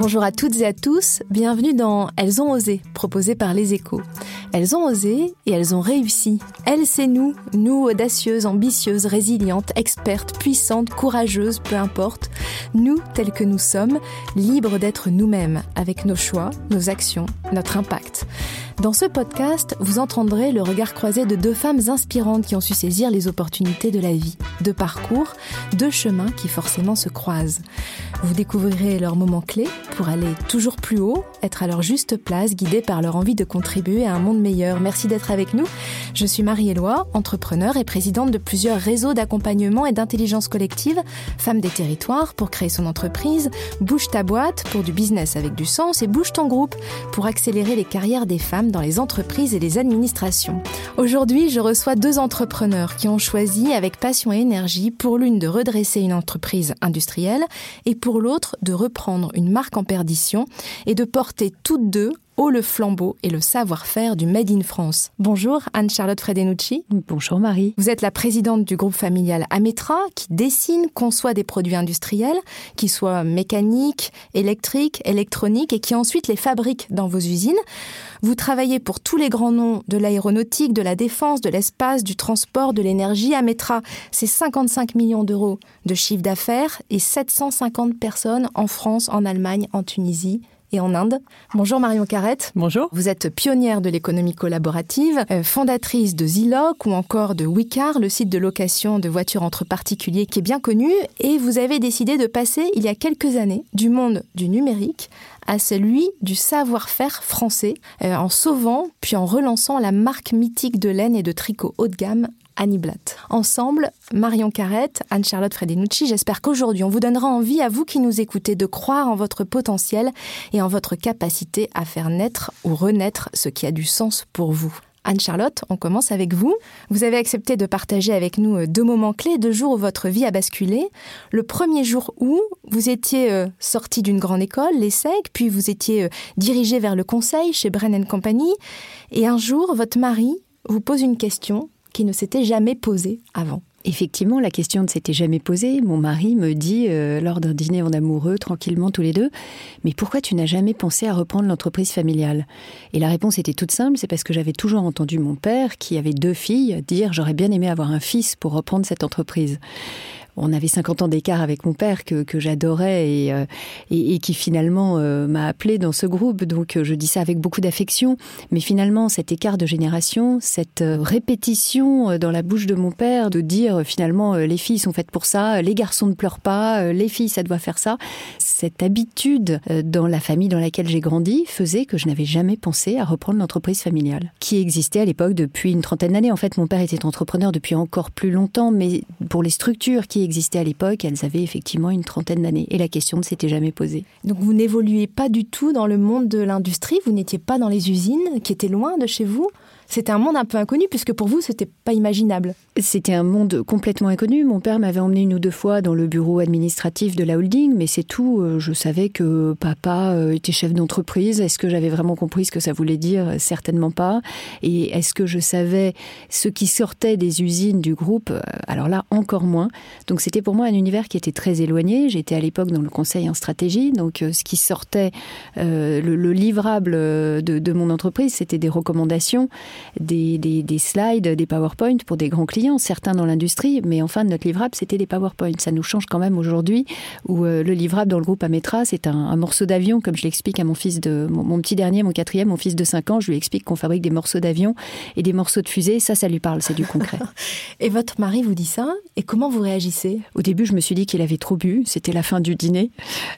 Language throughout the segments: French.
Bonjour à toutes et à tous, bienvenue dans Elles ont osé, proposé par les échos. Elles ont osé et elles ont réussi. Elles, c'est nous, nous audacieuses, ambitieuses, résilientes, expertes, puissantes, courageuses, peu importe. Nous, tels que nous sommes, libres d'être nous-mêmes, avec nos choix, nos actions, notre impact. Dans ce podcast, vous entendrez le regard croisé de deux femmes inspirantes qui ont su saisir les opportunités de la vie. Deux parcours, deux chemins qui forcément se croisent. Vous découvrirez leurs moments clés pour aller toujours plus haut, être à leur juste place, guidés par leur envie de contribuer à un monde meilleur. Merci d'être avec nous. Je suis Marie-Éloi, entrepreneur et présidente de plusieurs réseaux d'accompagnement et d'intelligence collective, Femmes des territoires pour créer son entreprise, Bouge ta boîte pour du business avec du sens et Bouge ton groupe pour accélérer les carrières des femmes dans les entreprises et les administrations. Aujourd'hui, je reçois deux entrepreneurs qui ont choisi avec passion et énergie pour l'une de redresser une entreprise industrielle et pour l'autre de reprendre une marque en perdition et de porter toutes deux haut le flambeau et le savoir-faire du Made in France. Bonjour Anne-Charlotte Fredenucci. Bonjour Marie. Vous êtes la présidente du groupe familial Ametra qui dessine, conçoit des produits industriels qui soient mécaniques, électriques, électroniques et qui ensuite les fabrique dans vos usines. Vous travaillez pour tous les grands noms de l'aéronautique, de la défense, de l'espace, du transport, de l'énergie. Ametra, c'est 55 millions d'euros de chiffre d'affaires et 750 personnes en France, en Allemagne, en Tunisie et en Inde. Bonjour Marion Carrette. Bonjour. Vous êtes pionnière de l'économie collaborative, euh, fondatrice de Ziloc ou encore de Wicar, le site de location de voitures entre particuliers qui est bien connu. Et vous avez décidé de passer il y a quelques années du monde du numérique à celui du savoir-faire français, euh, en sauvant puis en relançant la marque mythique de laine et de tricot haut de gamme Annie Blatt. Ensemble, Marion Carrette, Anne-Charlotte Fredenucci, j'espère qu'aujourd'hui on vous donnera envie à vous qui nous écoutez de croire en votre potentiel et en votre capacité à faire naître ou renaître ce qui a du sens pour vous. Anne-Charlotte, on commence avec vous. Vous avez accepté de partager avec nous euh, deux moments clés, deux jours où votre vie a basculé. Le premier jour où vous étiez euh, sorti d'une grande école, l'ESSEC, puis vous étiez euh, dirigé vers le conseil chez Brennan Company. Et un jour, votre mari vous pose une question qui ne s'était jamais posée avant. Effectivement, la question ne s'était jamais posée. Mon mari me dit, euh, lors d'un dîner en amoureux, tranquillement tous les deux, mais pourquoi tu n'as jamais pensé à reprendre l'entreprise familiale? Et la réponse était toute simple, c'est parce que j'avais toujours entendu mon père, qui avait deux filles, dire j'aurais bien aimé avoir un fils pour reprendre cette entreprise on avait 50 ans d'écart avec mon père que, j'adorais et, euh, et, qui finalement euh, m'a appelé dans ce groupe. Donc euh, je dis ça avec beaucoup d'affection. Mais finalement, cet écart de génération, cette répétition dans la bouche de mon père de dire finalement les filles sont faites pour ça, les garçons ne pleurent pas, les filles ça doit faire ça, cette habitude dans la famille dans laquelle j'ai grandi faisait que je n'avais jamais pensé à reprendre l'entreprise familiale qui existait à l'époque depuis une trentaine d'années. En fait, mon père était entrepreneur depuis encore plus longtemps, mais pour les structures qui existaient à l'époque, elles avaient effectivement une trentaine d'années et la question ne s'était jamais posée. Donc vous n'évoluez pas du tout dans le monde de l'industrie, vous n'étiez pas dans les usines qui étaient loin de chez vous c'était un monde un peu inconnu puisque pour vous, c'était pas imaginable. C'était un monde complètement inconnu. Mon père m'avait emmené une ou deux fois dans le bureau administratif de la holding, mais c'est tout. Euh, je savais que papa euh, était chef d'entreprise. Est-ce que j'avais vraiment compris ce que ça voulait dire? Certainement pas. Et est-ce que je savais ce qui sortait des usines du groupe? Alors là, encore moins. Donc c'était pour moi un univers qui était très éloigné. J'étais à l'époque dans le conseil en stratégie, donc euh, ce qui sortait, le, livrable de mon entreprise, c'était des recommandations des, des, slides, des PowerPoint pour des grands clients, certains dans l'industrie, mais enfin notre livrable c'était des PowerPoint. Ça nous change quand même aujourd'hui où le livrable dans le groupe Ametra c'est un, morceau d'avion, comme je l'explique à mon fils de mon, petit dernier, mon quatrième, mon fils de 5 ans, je lui explique qu'on fabrique des morceaux d'avion et des morceaux de fusée. Ça, ça lui parle, c'est du concret. et votre mari vous dit ça? Et comment vous réagissez? Au début, je me suis dit qu'il avait trop bu. C'était la fin du dîner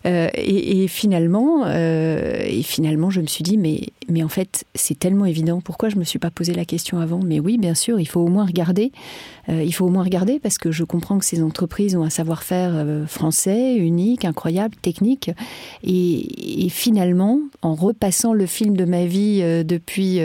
et, finalement, et finalement, je me suis dit mais mais en fait, c'est tellement évident. Pourquoi je me suis pas posé la question avant Mais oui, bien sûr, il faut au moins regarder. Euh, il faut au moins regarder parce que je comprends que ces entreprises ont un savoir-faire euh, français unique, incroyable, technique. Et, finalement, en repassant le film de ma vie euh, depuis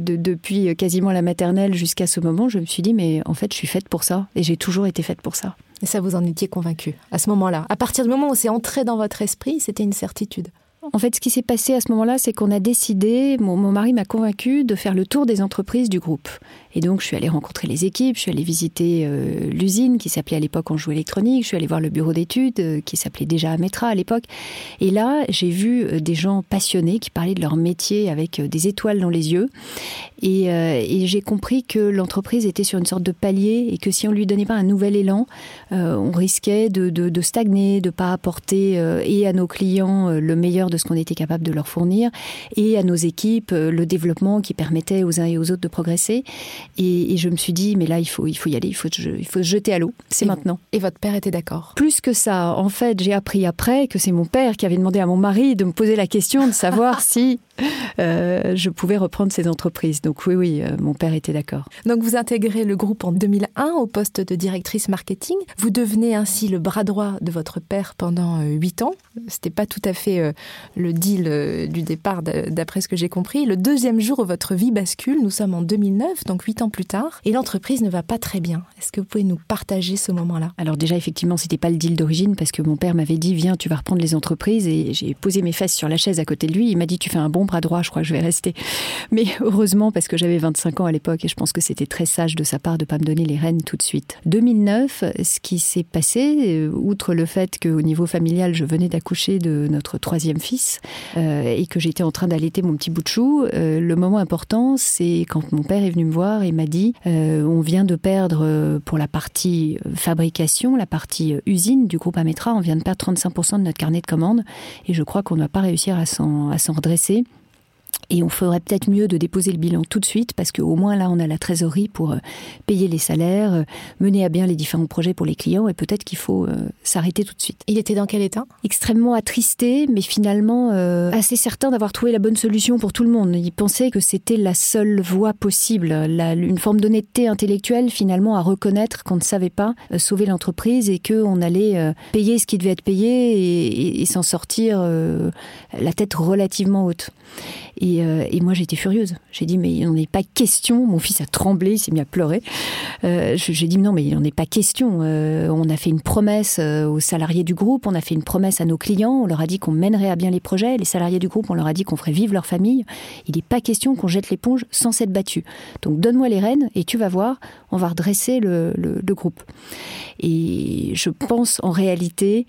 depuis quasiment la maternelle jusqu'à ce moment, je me suis dit mais en fait, je suis faite pour ça et j'ai toujours été faite pour ça. Et ça, vous en étiez convaincu à ce moment-là. À partir du moment où c'est entré dans votre esprit, c'était une certitude. En fait, ce qui s'est passé à ce moment-là, c'est qu'on a décidé, mon, mari m'a convaincu de faire le tour des entreprises du groupe. Et donc, je suis allée rencontrer les équipes, je suis allée visiter euh, l'usine qui s'appelait à l'époque Enjou électronique, je suis allée voir le bureau d'études euh, qui s'appelait déjà Ametra à l'époque. Et là, j'ai vu euh, des gens passionnés qui parlaient de leur métier avec des étoiles dans les yeux. Et, j'ai compris que l'entreprise était sur une sorte de palier et que si on lui donnait pas un nouvel élan, on risquait de, de, de stagner, de pas apporter et à nos clients le meilleur de ce qu'on était capable de leur fournir et à nos équipes le développement qui permettait aux uns et aux autres de progresser. Et, je me suis dit, mais là, il faut, il faut y aller, il faut, il faut se jeter à l'eau. C'est maintenant. Et votre père était d'accord Plus que ça, en fait, j'ai appris après que c'est mon père qui avait demandé à mon mari de me poser la question de savoir si euh, je pouvais reprendre ces entreprises. Donc oui, oui, euh, mon père était d'accord. Donc vous intégrez le groupe en 2001 au poste de directrice marketing. Vous devenez ainsi le bras droit de votre père pendant euh, huit ans. C'était pas tout à fait le deal du départ, d'après ce que j'ai compris. Le deuxième jour où votre vie bascule, nous sommes en 2009, donc huit ans plus tard, et l'entreprise ne va pas très bien. Est-ce que vous pouvez nous partager ce moment-là? Alors déjà, effectivement, c'était pas le deal d'origine parce que mon père m'avait dit viens, tu vas reprendre les entreprises, et j'ai posé mes fesses sur la chaise à côté de lui. Il m'a dit tu fais un bon bras droit, je crois que je vais rester. Mais heureusement, parce que j'avais 25 ans à l'époque et je pense que c'était très sage de sa part de ne pas me donner les rênes tout de suite. 2009, ce qui s'est passé, euh, outre le fait qu'au niveau familial, je venais d'accoucher de notre troisième fils euh, et que j'étais en train d'allaiter mon petit bout de chou, euh, le moment important, c'est quand mon père est venu me voir et m'a dit on vient de perdre pour la partie fabrication, la partie usine du groupe Ametra, on vient de perdre 35% de notre carnet de commandes et je crois qu'on ne va pas réussir à s'en redresser. Et on ferait peut-être mieux de déposer le bilan tout de suite parce qu'au moins là, on a la trésorerie pour euh, payer les salaires, euh, mener à bien les différents projets pour les clients et peut-être qu'il faut euh, s'arrêter tout de suite. Il était dans quel état? Extrêmement attristé, mais finalement assez certain d'avoir trouvé la bonne solution pour tout le monde. Il pensait que c'était la seule voie possible, une forme d'honnêteté intellectuelle finalement à reconnaître qu'on ne savait pas sauver l'entreprise et qu'on allait payer ce qui devait être payé et s'en sortir la tête relativement haute. Euh, et, moi, j'étais furieuse. J'ai dit, mais il n'en est pas question. Mon fils a tremblé, il s'est mis à pleurer. Euh, j'ai dit, non, mais il n'en est pas question. Euh, on a fait une promesse aux salariés du groupe, on a fait une promesse à nos clients, on leur a dit qu'on mènerait à bien les projets. Les salariés du groupe, on leur a dit qu'on ferait vivre leur famille. Il n'est pas question qu'on jette l'éponge sans s'être battu. Donc, donne-moi les rênes et tu vas voir, on va redresser le, le groupe. Et je pense en réalité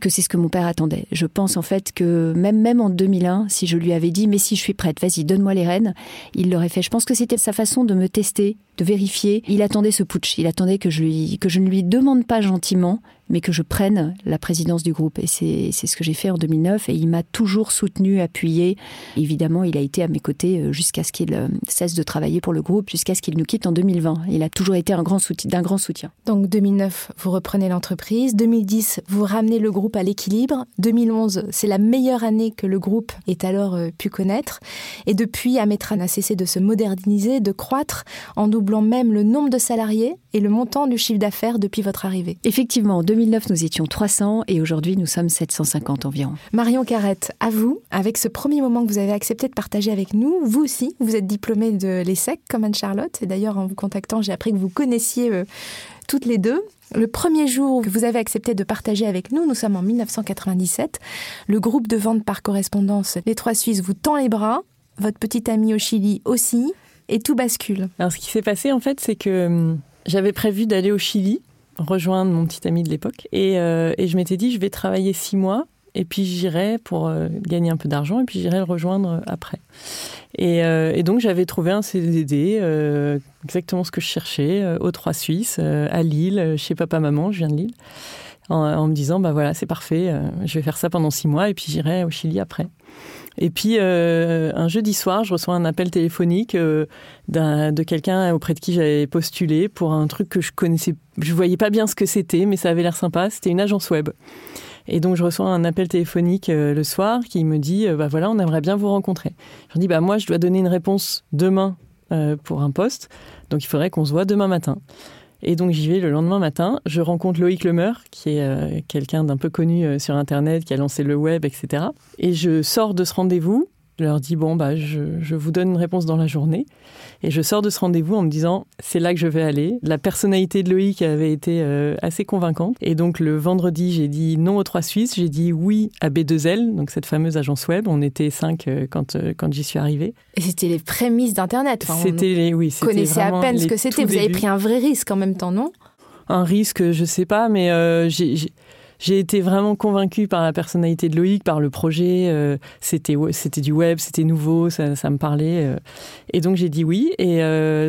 que c'est ce que mon père attendait. Je pense en fait que même, même en 2001, si je lui avais dit, mais si je suis prête, vas-y, donne-moi les rênes, il l'aurait fait. Je pense que c'était sa façon de me tester, de vérifier. Il attendait ce putsch, il attendait que je, lui, que je ne lui demande pas gentiment, mais que je prenne la présidence du groupe. Et c'est ce que j'ai fait en 2009. Et il m'a toujours soutenu, appuyé. Évidemment, il a été à mes côtés euh, jusqu'à ce qu'il euh, cesse de travailler pour le groupe, jusqu'à ce qu'il nous quitte en 2020. Il a toujours été d'un grand, soutien. Donc 2009, vous reprenez l'entreprise. 2010, vous ramenez le groupe à l'équilibre. 2011, c'est la meilleure année que le groupe ait alors euh, pu connaître. Et depuis, Ametra n'a cessé de se moderniser, de croître, en doublant même le nombre de salariés et le montant du chiffre d'affaires depuis votre arrivée. Effectivement, 2009, nous étions 300 et aujourd'hui, nous sommes 750 environ. Marion Carrette, à vous, avec ce premier moment que vous avez accepté de partager avec nous, vous aussi, vous êtes diplômée de l'ESSEC comme Anne-Charlotte. Et d'ailleurs, en vous contactant, j'ai appris que vous connaissiez euh, toutes les deux. Le premier jour que vous avez accepté de partager avec nous, nous sommes en 1997. Le groupe de vente par correspondance Les Trois Suisses vous tend les bras. Votre petite amie au Chili aussi. Et tout bascule. Alors, ce qui s'est passé, en fait, c'est que hum, j'avais prévu d'aller au Chili rejoindre mon petit ami de l'époque. Et, euh, et, je m'étais dit, je vais travailler six mois et puis j'irai pour gagner un peu d'argent, et puis j'irai le rejoindre après. Et, et donc j'avais trouvé un CDD, exactement ce que je cherchais, au Trois Suisses, à Lille, chez papa-maman, je viens de Lille en, me disant bah voilà c'est parfait, euh, je vais faire ça pendant six mois et puis j'irai au Chili après. Et puis euh, un jeudi soir, je reçois un appel téléphonique euh, de quelqu'un auprès de qui j'avais postulé pour un truc que je connaissais, je voyais pas bien ce que c'était, mais ça avait l'air sympa. C'était une agence web. Et donc je reçois un appel téléphonique le soir qui me dit bah voilà on aimerait bien vous rencontrer. Je dis bah moi je dois donner une réponse demain pour un poste, donc il faudrait qu'on se voit demain matin. Et donc j'y vais le lendemain matin. Je rencontre Loïc Lemeur, qui est euh, quelqu'un d'un peu connu euh, sur Internet, qui a lancé le web, etc. Et je sors de ce rendez-vous. Je leur dis bon bah je, vous donne une réponse dans la journée et je sors de ce rendez-vous en me disant c'est là que je vais aller. La personnalité de Loïc avait été euh, assez convaincante et donc le vendredi j'ai dit non aux trois Suisses, j'ai dit oui à B2L donc cette fameuse agence web. On était cinq quand quand j'y suis arrivée. Et c'était les prémices d'Internet. c'était les, oui, c'était connaissez à peine ce que c'était. Vous avez pris un vrai risque en même temps, non? Un risque, je sais pas, mais euh, j'ai été vraiment convaincue par la personnalité de Loïc, par le projet. Euh, c'était c'était du web, c'était nouveau, ça, me parlait. Euh. et donc j'ai dit oui. Et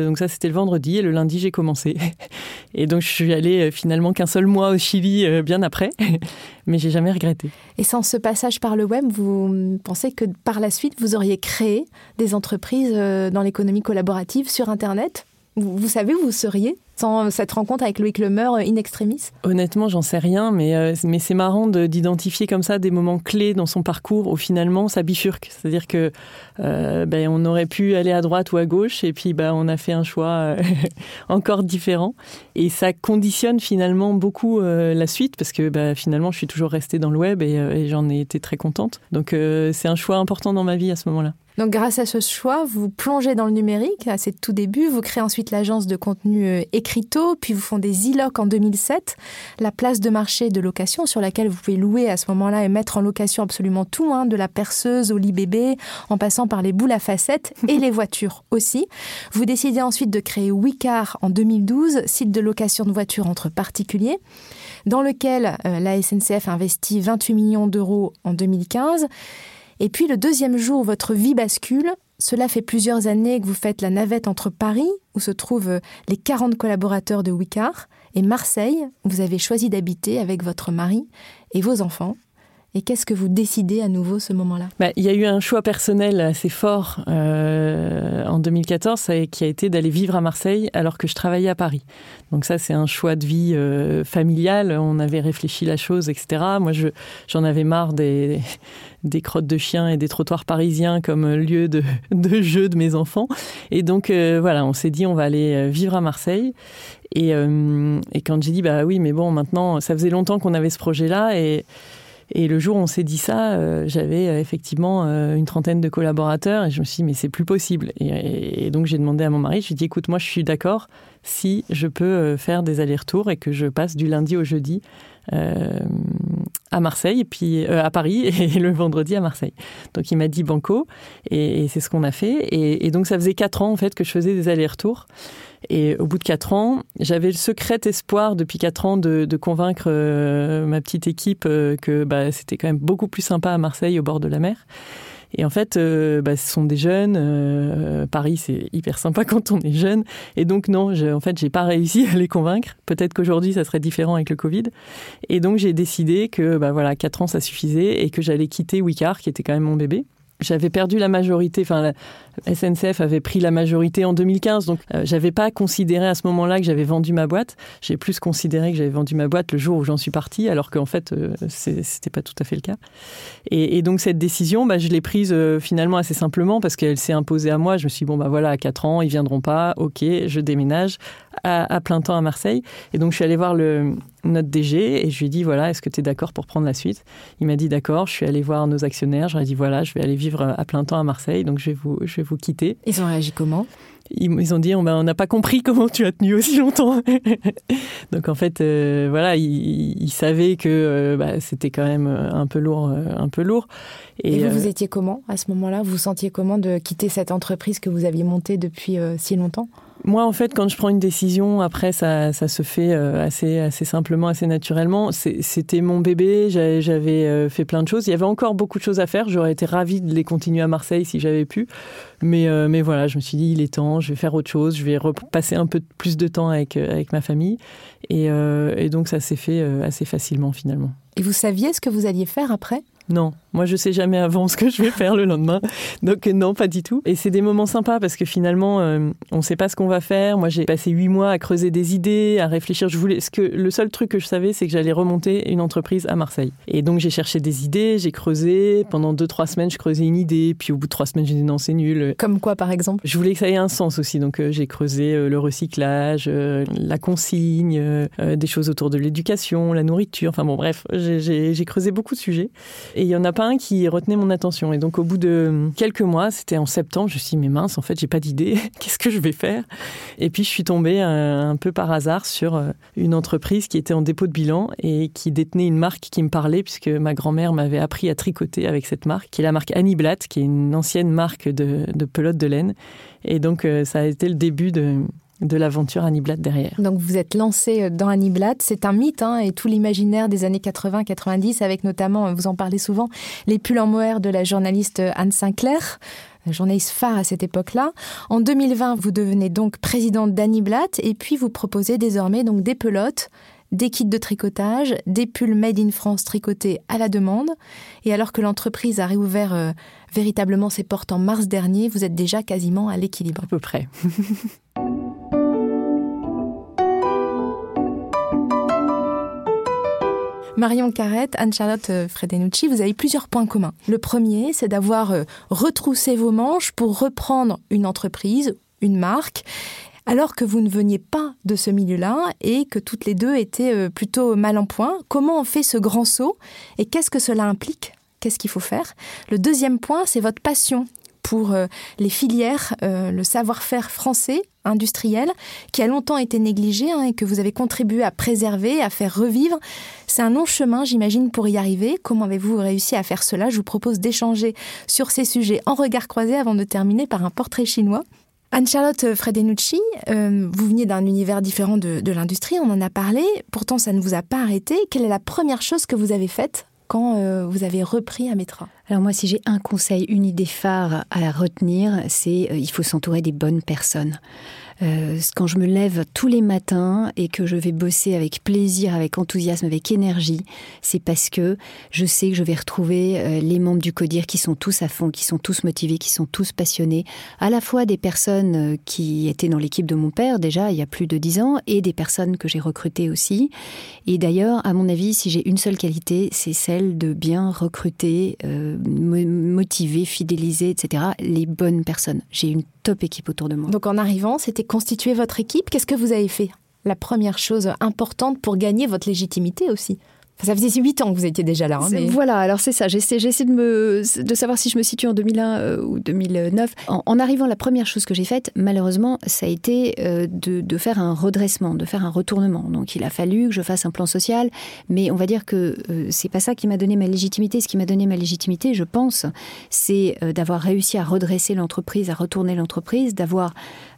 donc ça c'était le vendredi et le lundi j'ai commencé. et donc je suis allée finalement qu'un seul mois au Chili bien après mais j'ai jamais regretté. Et sans ce passage par le web, vous pensez que par la suite, vous auriez créé des entreprises euh, dans l'économie collaborative sur Internet? Vous, savez où vous seriez sans cette rencontre avec Loïc Lemeur euh, in extremis? Honnêtement, j'en sais rien, mais, euh, mais c'est marrant d'identifier comme ça des moments clés dans son parcours où finalement ça bifurque. C'est-à-dire que ben, on aurait pu aller à droite ou à gauche et puis ben, on a fait un choix encore différent. Et ça conditionne finalement beaucoup la suite parce que ben, finalement je suis toujours restée dans le web et j'en ai été très contente. Donc c'est un choix important dans ma vie à ce moment-là. Donc grâce à ce choix, vous plongez dans le numérique à ses tout débuts, vous créez ensuite l'agence de contenu euh, Écrito, puis vous fondez Ziloc en 2007, la place de marché de location sur laquelle vous pouvez louer à ce moment-là et mettre en location absolument tout, hein, de la perceuse au lit bébé, en passant par les boules à facettes et les voitures aussi. Vous décidez ensuite de créer Wicar en 2012, site de location de voitures entre particuliers dans lequel euh, la SNCF investit 28 millions d'euros en 2015. Et puis le deuxième jour, votre vie bascule. Cela fait plusieurs années que vous faites la navette entre Paris, où se trouvent euh, les 40 collaborateurs de Wicard, et Marseille, où vous avez choisi d'habiter avec votre mari et vos enfants. Et qu'est-ce que vous décidez à nouveau ce moment-là? Bah, Il y a eu un choix personnel assez fort euh, en 2014 qui a été d'aller vivre à Marseille alors que je travaillais à Paris. Donc ça, c'est un choix de vie euh, familial. On avait réfléchi la chose, etc. Moi, j'en avais marre des, des crottes de chiens et des trottoirs parisiens comme lieu de, de jeu de mes enfants. Et donc, euh, voilà, on s'est dit, on va aller vivre à Marseille. Et, et quand j'ai dit, bah oui, mais bon, maintenant, ça faisait longtemps qu'on avait ce projet-là et et le jour où on s'est dit ça, euh, j'avais euh, effectivement euh, une trentaine de collaborateurs et je me suis dit, mais c'est plus possible. Et, donc j'ai demandé à mon mari, je lui ai dit, écoute, moi je suis d'accord si je peux faire des allers-retours et que je passe du lundi au jeudi à Marseille, et puis à Paris et le vendredi à Marseille. Donc il m'a dit banco et, c'est ce qu'on a fait. Et, et, donc ça faisait quatre ans en fait que je faisais des allers-retours. Et au bout de quatre ans, j'avais le secret espoir depuis quatre ans de, convaincre euh, ma petite équipe euh, que bah, c'était quand même beaucoup plus sympa à Marseille au bord de la mer. Et en fait, euh, bah, ce sont des jeunes. Paris, c'est hyper sympa quand on est jeune. Et donc non, en fait, j'ai pas réussi à les convaincre. Peut-être qu'aujourd'hui, ça serait différent avec le Covid. Et donc j'ai décidé que bah voilà, quatre ans, ça suffisait et que j'allais quitter Wicard, qui était quand même mon bébé j'avais perdu la majorité, enfin la SNCF avait pris la majorité en 2015, donc euh, j'avais pas considéré à ce moment-là que j'avais vendu ma boîte. J'ai plus considéré que j'avais vendu ma boîte le jour où j'en suis partie, alors qu'en fait euh, c'était pas tout à fait le cas. Et, donc cette décision, bah, je l'ai prise euh, finalement assez simplement parce qu'elle s'est imposée à moi. Je me suis dit, bon bah voilà, à 4 ans ils viendront pas, ok, je déménage à, plein temps à Marseille. Et donc je suis allée voir le, notre DG et je lui ai dit voilà, est-ce que tu es d'accord pour prendre la suite? Il m'a dit d'accord, je suis allée voir nos actionnaires, ai dit voilà, je vais aller vivre à plein temps à Marseille, donc je vais vous, je vais vous quitter. Ils ont réagi comment? Ils, ont dit on n'a pas compris comment tu as tenu aussi longtemps. donc en fait, euh, voilà, ils, savaient que euh, bah, c'était quand même euh, un peu lourd, un peu lourd. Et, vous, vous étiez comment à ce moment-là? Vous vous sentiez comment de quitter cette entreprise que vous aviez montée depuis si longtemps? Moi, en fait, quand je prends une décision, après, ça, ça se fait euh, assez, assez simplement, assez naturellement. C'était mon bébé, j'avais euh, fait plein de choses. Il y avait encore beaucoup de choses à faire. J'aurais été ravie de les continuer à Marseille si j'avais pu. Mais, euh, mais voilà, je me suis dit, il est temps, je vais faire autre chose, je vais passer un peu plus de temps avec, avec ma famille. Et, et donc, ça s'est fait assez facilement, finalement. Et vous saviez ce que vous alliez faire après? Non, moi je sais jamais avant ce que je vais faire le lendemain. Donc non, pas du tout. Et c'est des moments sympas parce que finalement, euh, on ne sait pas ce qu'on va faire. Moi j'ai passé huit mois à creuser des idées, à réfléchir. Je voulais, ce que le seul truc que je savais, c'est que j'allais remonter une entreprise à Marseille. Et donc j'ai cherché des idées, j'ai creusé. Pendant deux trois semaines, je creusais une idée. Puis au bout de trois semaines, j'ai dit non, c'est nul. Comme quoi, par exemple? Je voulais que ça ait un sens aussi. Donc euh, j'ai creusé euh, le recyclage, la consigne, des choses autour de l'éducation, la nourriture. Enfin bon, bref, j'ai creusé beaucoup de sujets. Et il y en a pas qui retenait mon attention. Et donc, au bout de quelques mois, c'était en septembre, je me suis dit, mais mince, en fait, j'ai pas d'idée. Qu'est-ce que je vais faire? Et puis, je suis tombée euh, un, peu par hasard sur euh, une entreprise qui était en dépôt de bilan et qui détenait une marque qui me parlait, puisque ma grand-mère m'avait appris à tricoter avec cette marque, qui est la marque Annie Blatt, qui est une ancienne marque de, de pelote de laine. Et donc, euh, ça a été le début de, de l'aventure Annie Blatt derrière. Donc vous êtes lancé euh, dans Annie Blatt, c'est un mythe hein, et tout l'imaginaire des années 80-90 avec notamment, euh, vous en parlez souvent, les pulls en mohair de la journaliste euh, Anne Sinclair journaliste phare à cette époque-là. En 2020, vous devenez donc présidente d'Annie Blatt et puis vous proposez désormais donc des pelotes, des kits de tricotage, des pulls made in France tricotés à la demande. Et alors que l'entreprise a réouvert véritablement ses portes en mars dernier, vous êtes déjà quasiment à l'équilibre. À peu près. Marion Carrette, Anne-Charlotte euh, Fredenucci, vous avez plusieurs points communs. Le premier, c'est d'avoir euh, retroussé vos manches pour reprendre une entreprise, une marque, alors que vous ne veniez pas de ce milieu-là et que toutes les deux étaient euh, plutôt mal en point. Comment on fait ce grand saut et qu'est-ce que cela implique? Qu'est-ce qu'il faut faire? Le deuxième point, c'est votre passion pour les filières, le savoir-faire français industriel qui a longtemps été négligé hein, et que vous avez contribué à préserver, à faire revivre. C'est un long chemin, j'imagine, pour y arriver. Comment avez-vous réussi à faire cela? Je vous propose d'échanger sur ces sujets en regard croisé avant de terminer par un portrait chinois. Anne-Charlotte Fredenucci, euh, vous veniez d'un univers différent de, de l'industrie, on en a parlé, pourtant ça ne vous a pas arrêté. Quelle est la première chose que vous avez faite? Quand euh, vous avez repris Ametra? Alors moi, si j'ai un conseil, une idée phare à retenir, c'est euh, il faut s'entourer des bonnes personnes. Euh, quand je me lève tous les matins et que je vais bosser avec plaisir, avec enthousiasme, avec énergie, c'est parce que je sais que je vais retrouver euh, les membres du CODIR qui sont tous à fond, qui sont tous motivés, qui sont tous passionnés, à la fois des personnes euh, qui étaient dans l'équipe de mon père déjà il y a plus de dix ans et des personnes que j'ai recrutées aussi. Et d'ailleurs, à mon avis, si j'ai une seule qualité, c'est celle de bien recruter, motiver, fidéliser, etc. les bonnes personnes. J'ai une top équipe autour de moi. Donc en arrivant, c'était constituer votre équipe. Qu'est-ce que vous avez fait? La première chose importante pour gagner votre légitimité aussi ça faisait huit ans que vous étiez déjà là. Hein, voilà, alors c'est ça. J'essaie, de, me, de savoir si je me situe en 2001 euh, ou 2009. En, arrivant, la première chose que j'ai faite, malheureusement, ça a été euh, de, faire un redressement, de faire un retournement. Donc il a fallu que je fasse un plan social, mais on va dire que euh, c'est pas ça qui m'a donné ma légitimité. Ce qui m'a donné ma légitimité, je pense, c'est d'avoir réussi à redresser l'entreprise, à retourner l'entreprise, d'avoir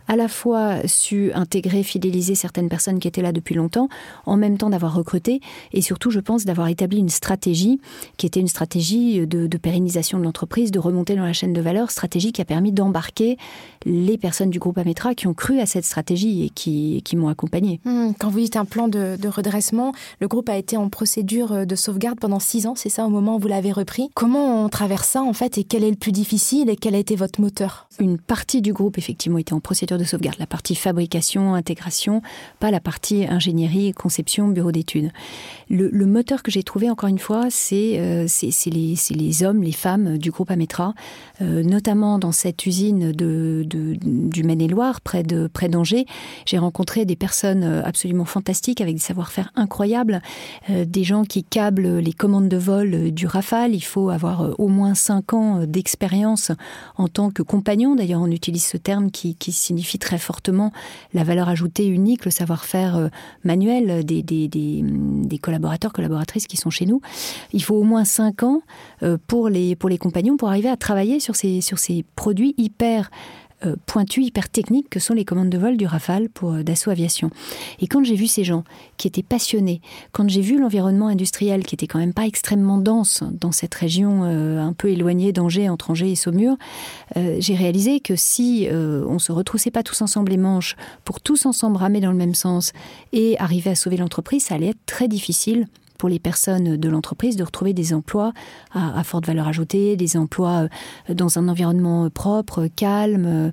à la fois su intégrer, fidéliser certaines personnes qui étaient là depuis longtemps, en même temps d'avoir recruté, et surtout, je pense, d'avoir établi une stratégie qui était une stratégie de, pérennisation de l'entreprise, de remonter dans la chaîne de valeur, stratégie qui a permis d'embarquer les personnes du groupe Ametra qui ont cru à cette stratégie et qui, qui m'ont accompagné. Hmm, quand vous dites un plan de, de, redressement, le groupe a été en procédure de sauvegarde pendant six ans, c'est ça, au moment où vous l'avez repris. Comment on traverse ça, en fait, et quel est le plus difficile et quel a été votre moteur? Une partie du groupe, effectivement, était en procédure de sauvegarde, la partie fabrication, intégration, pas la partie ingénierie, conception, bureau d'études. Le, moteur que j'ai trouvé, encore une fois, c'est euh, les, les, hommes, les femmes du groupe Ametra, euh, notamment dans cette usine de, du Maine-et-Loire, près de près d'Angers. J'ai rencontré des personnes euh, absolument fantastiques avec des savoir-faire incroyables, des gens qui câblent les commandes de vol du Rafale. Il faut avoir au moins cinq ans d'expérience en tant que compagnon. D'ailleurs, on utilise ce terme qui, signifie très fortement la valeur ajoutée unique, le savoir-faire euh, manuel des, des, des, collaborateurs, collaboratrices qui sont chez nous. Il faut au moins cinq ans euh, pour les, compagnons pour arriver à travailler sur ces, produits hyper euh, pointues, hyper techniques que sont les commandes de vol du Rafale pour euh, Dassault Aviation. Et quand j'ai vu ces gens qui étaient passionnés, quand j'ai vu l'environnement industriel qui était quand même pas extrêmement dense dans cette région un peu éloignée d'Angers, entre Angers et Saumur, j'ai réalisé que si on se retroussait pas tous ensemble les manches pour tous ensemble ramer dans le même sens et arriver à sauver l'entreprise, ça allait être très difficile pour les personnes de l'entreprise de retrouver des emplois à, forte valeur ajoutée, des emplois euh, dans un environnement propre, calme, euh,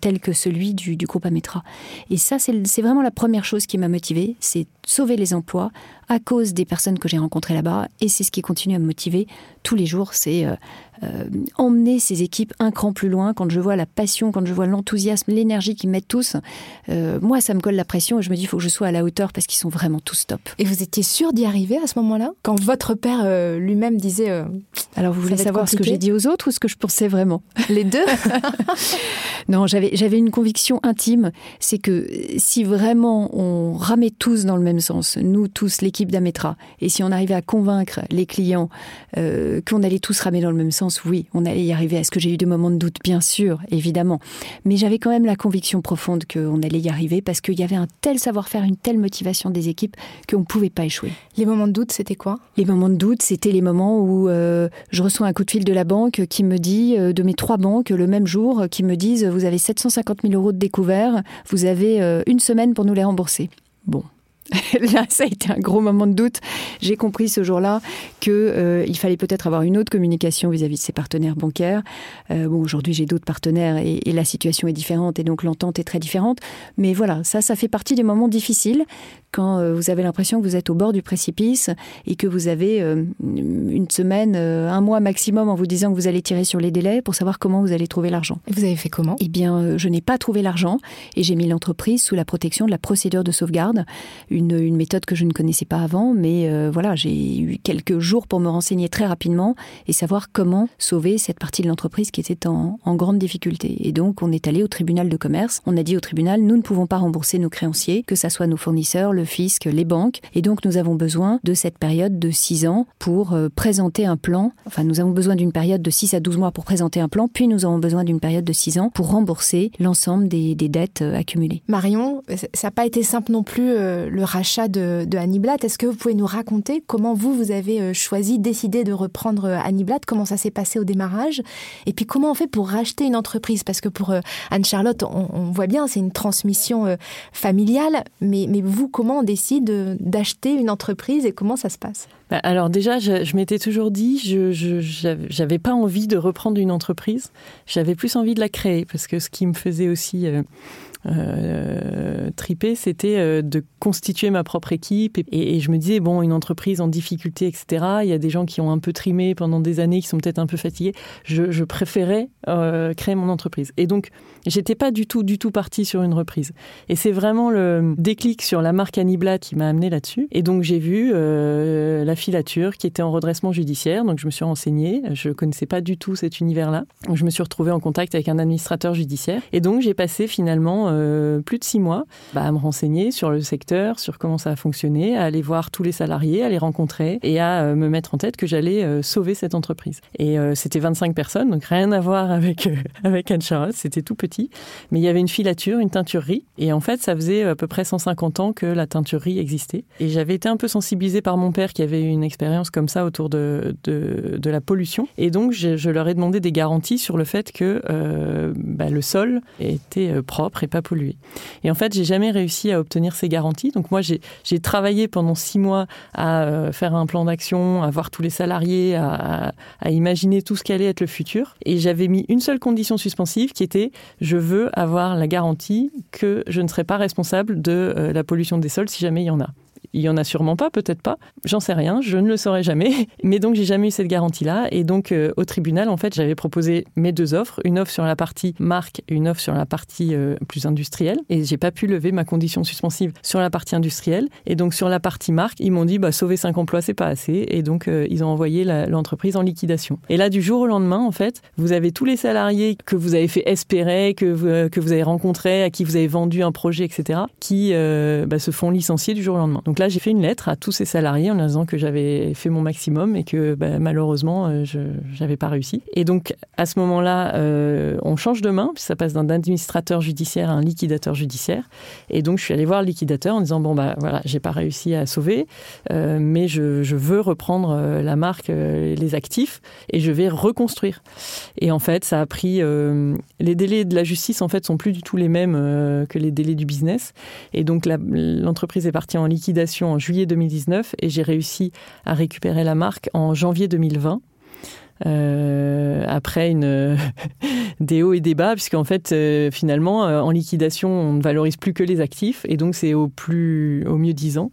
tel que celui du, du groupe Ametra. Et ça, c'est vraiment la première chose qui m'a motivée, c'est sauver les emplois à cause des personnes que j'ai rencontrées là-bas. Et c'est ce qui continue à me motiver tous les jours, c'est euh, euh, emmener ces équipes un cran plus loin. Quand je vois la passion, quand je vois l'enthousiasme, l'énergie qu'ils mettent tous, euh, moi, ça me colle la pression et je me dis, il faut que je sois à la hauteur parce qu'ils sont vraiment tous top. Et vous étiez sûr d'y arriver à ce moment-là? Quand votre père lui-même disait... Alors, vous voulez savoir ce que j'ai dit aux autres ou ce que je pensais vraiment? Les deux? Non, j'avais une conviction intime, c'est que si vraiment on ramait tous dans le même sens, nous tous, l'équipe d'Ametra, et si on arrivait à convaincre les clients euh, qu'on allait tous ramer dans le même sens, oui, on allait y arriver. Est-ce que j'ai eu des moments de doute? Bien sûr, évidemment. Mais j'avais quand même la conviction profonde qu'on allait y arriver parce qu'il y avait un tel savoir-faire, une telle motivation des équipes qu'on ne pouvait pas échouer. Les moments de doute, c'était quoi? Les moments de doute, c'était les moments où euh, je reçois un coup de fil de la banque qui me dit, euh, de mes trois banques le même jour, qui me disent, vous avez 750 000 euros de découvert, vous avez une semaine pour nous les rembourser. Bon, là, ça a été un gros moment de doute. J'ai compris ce jour-là qu'il euh, fallait peut-être avoir une autre communication vis-à-vis de ses partenaires bancaires. Euh, bon, aujourd'hui, j'ai d'autres partenaires et, et, la situation est différente et donc l'entente est très différente. Mais voilà, ça, ça fait partie des moments difficiles quand euh, vous avez l'impression que vous êtes au bord du précipice et que vous avez une semaine, un mois maximum en vous disant que vous allez tirer sur les délais pour savoir comment vous allez trouver l'argent. Et vous avez fait comment? Eh bien, je n'ai pas trouvé l'argent et j'ai mis l'entreprise sous la protection de la procédure de sauvegarde, une, une méthode que je ne connaissais pas avant, mais voilà, j'ai eu quelques jours pour me renseigner très rapidement et savoir comment sauver cette partie de l'entreprise qui était en, grande difficulté. Et donc, on est allé au tribunal de commerce. On a dit au tribunal, nous ne pouvons pas rembourser nos créanciers, que ça soit nos fournisseurs, le fisc, les banques. Et donc, nous avons besoin de cette période de 6 ans pour euh, présenter un plan. Enfin, nous avons besoin d'une période de 6 à 12 mois pour présenter un plan, puis nous avons besoin d'une période de 6 ans pour rembourser l'ensemble des, dettes euh, accumulées. Marion, ça n'a pas été simple non plus euh, le rachat de, de Annie. Est-ce que vous pouvez nous raconter comment vous, vous avez choisi, décidé de reprendre Annie Blatt Comment ça s'est passé au démarrage? Et puis, comment on fait pour racheter une entreprise? Parce que pour Anne-Charlotte, on, voit bien, c'est une transmission familiale. Mais, vous, comment on décide d'acheter une entreprise et comment ça se passe? Bah, Alors déjà, je, m'étais toujours dit, je n'avais pas envie de reprendre une entreprise, j'avais plus envie de la créer parce que ce qui me faisait aussi... Euh, euh, triper, c'était euh, de constituer ma propre équipe. Et, je me disais, bon, une entreprise en difficulté, etc., il y a des gens qui ont un peu trimé pendant des années, qui sont peut-être un peu fatigués. Je, préférais euh, créer mon entreprise. Et donc, j'étais pas du tout, du tout partie sur une reprise. Et c'est vraiment le déclic sur la marque Aniblat qui m'a amené là-dessus. Et donc, j'ai vu la filature qui était en redressement judiciaire. Donc, je me suis renseignée. Je connaissais pas du tout cet univers-là. Donc, je me suis retrouvée en contact avec un administrateur judiciaire. Et donc, j'ai passé finalement euh, plus de six mois bah, à me renseigner sur le secteur, sur comment ça a fonctionné, à aller voir tous les salariés, à les rencontrer et à euh, me mettre en tête que j'allais euh, sauver cette entreprise. Et c'était 25 personnes, donc rien à voir avec, avec Anne Charlotte, c'était tout petit. Mais il y avait une filature, une teinturerie. Et en fait, ça faisait à peu près 150 ans que la teinturerie existait. Et j'avais été un peu sensibilisée par mon père qui avait eu une expérience comme ça autour de, de, la pollution. Et donc, je, je, leur ai demandé des garanties sur le fait que bah, le sol était propre et pas pollué. Et en fait, j'ai jamais réussi à obtenir ces garanties. Donc moi, j'ai travaillé pendant six mois à euh, faire un plan d'action, à voir tous les salariés, à, à, imaginer tout ce qu'allait être le futur. Et j'avais mis une seule condition suspensive qui était je veux avoir la garantie que je ne serai pas responsable de euh, la pollution des sols si jamais il y en a. Il y en a sûrement pas, peut-être pas. J'en sais rien, je ne le saurai jamais. Mais donc j'ai jamais eu cette garantie-là. Et donc euh, au tribunal, en fait, j'avais proposé mes deux offres, une offre sur la partie marque et une offre sur la partie euh, plus industrielle. Et j'ai pas pu lever ma condition suspensive sur la partie industrielle. Et donc sur la partie marque, ils m'ont dit bah sauver cinq emplois c'est pas assez. Et donc euh, ils ont envoyé l'entreprise en liquidation. Et là du jour au lendemain, en fait, vous avez tous les salariés que vous avez fait espérer, que vous, que vous avez rencontrés, à qui vous avez vendu un projet, etc., qui bah, se font licencier du jour au lendemain. Là, j'ai fait une lettre à tous ces salariés en leur disant que j'avais fait mon maximum et que bah, malheureusement, euh, je n'avais pas réussi. Et donc, à ce moment-là, euh, on change de main, puis ça passe d'un administrateur judiciaire à un liquidateur judiciaire. Et donc, je suis allée voir le liquidateur en disant, bon, bah voilà, j'ai pas réussi à sauver, euh, mais je, je, veux reprendre la marque, les actifs, et je vais reconstruire. Et en fait, ça a pris... les délais de la justice, en fait, sont plus du tout les mêmes que les délais du business. Et donc, l'entreprise est partie en liquidation en juillet 2019 et j'ai réussi à récupérer la marque en janvier 2020. Euh, après une des hauts et des bas, puisqu'en fait, euh, finalement, euh, en liquidation, on ne valorise plus que les actifs, et donc c'est au plus, au mieux 10 ans.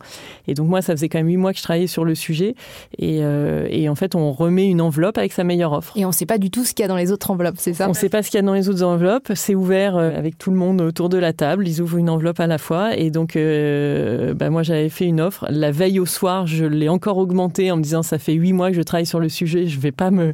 Et donc moi, ça faisait quand même 8 mois que je travaillais sur le sujet, et, et en fait, on remet une enveloppe avec sa meilleure offre. Et on ne sait pas du tout ce qu'il y a dans les autres enveloppes, c'est ça? On ne sait pas ce qu'il y a dans les autres enveloppes. C'est ouvert avec tout le monde autour de la table. Ils ouvrent une enveloppe à la fois, et donc bah, moi, j'avais fait une offre. La veille au soir, je l'ai encore augmentée en me disant ça fait 8 mois que je travaille sur le sujet, je ne vais pas me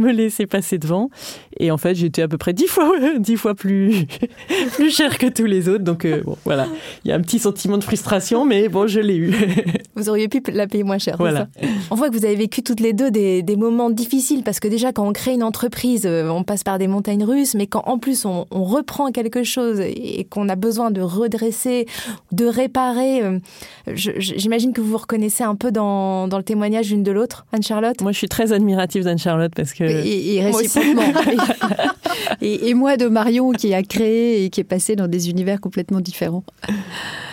me laisser passer devant. Et en fait, j'étais à peu près dix fois, dix fois plus, plus cher que tous les autres. Donc euh, bon, voilà, il y a un petit sentiment de frustration, mais bon, je l'ai eu. vous auriez pu la payer moins cher. Voilà. Ça? On voit que vous avez vécu toutes les deux des, des, moments difficiles parce que déjà, quand on crée une entreprise, euh, on passe par des montagnes russes, mais quand en plus on, on reprend quelque chose et qu'on a besoin de redresser, de réparer, euh, j'imagine que vous vous reconnaissez un peu dans, dans le témoignage d'une de l'autre, Anne-Charlotte? Moi, je suis très admirative d'Anne-Charlotte parce que. Et, réciproquement. et, moi de Marion qui a créé et qui est passé dans des univers complètement différents.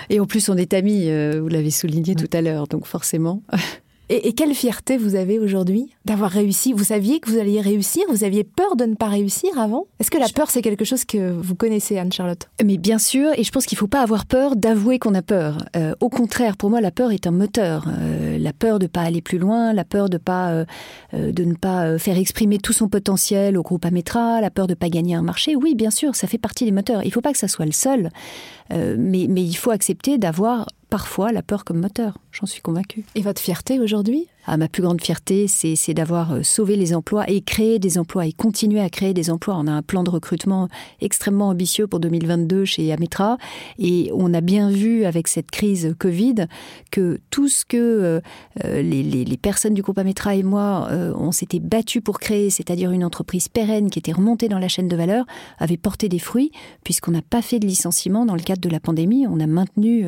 Et en plus, on est amis, euh, vous l'avez souligné tout à l'heure, donc forcément. Et, quelle fierté vous avez aujourd'hui d'avoir réussi? Vous saviez que vous alliez réussir Vous aviez peur de ne pas réussir avant? Est-ce que la peur, c'est quelque chose que vous connaissez, Anne-Charlotte? Mais bien sûr, et je pense qu'il ne faut pas avoir peur d'avouer qu'on a peur. Euh, au contraire, pour moi, la peur est un moteur. Euh, la peur de ne pas aller plus loin, la peur de, pas, euh, de ne pas faire exprimer tout son potentiel au groupe Ametra, la peur de ne pas gagner un marché. Oui, bien sûr, ça fait partie des moteurs. Il ne faut pas que ça soit le seul, mais, mais il faut accepter d'avoir parfois la peur comme moteur, j'en suis convaincue. Et votre fierté aujourd'hui? Ah, ma plus grande fierté, c'est d'avoir euh, sauvé les emplois et créé des emplois et continuer à créer des emplois. On a un plan de recrutement extrêmement ambitieux pour 2022 chez Ametra et on a bien vu avec cette crise Covid que tout ce que euh, euh, les, personnes du groupe Ametra et moi, on s'était battus pour créer, c'est-à-dire une entreprise pérenne qui était remontée dans la chaîne de valeur, avait porté des fruits puisqu'on n'a pas fait de licenciement dans le cadre de la pandémie. On a maintenu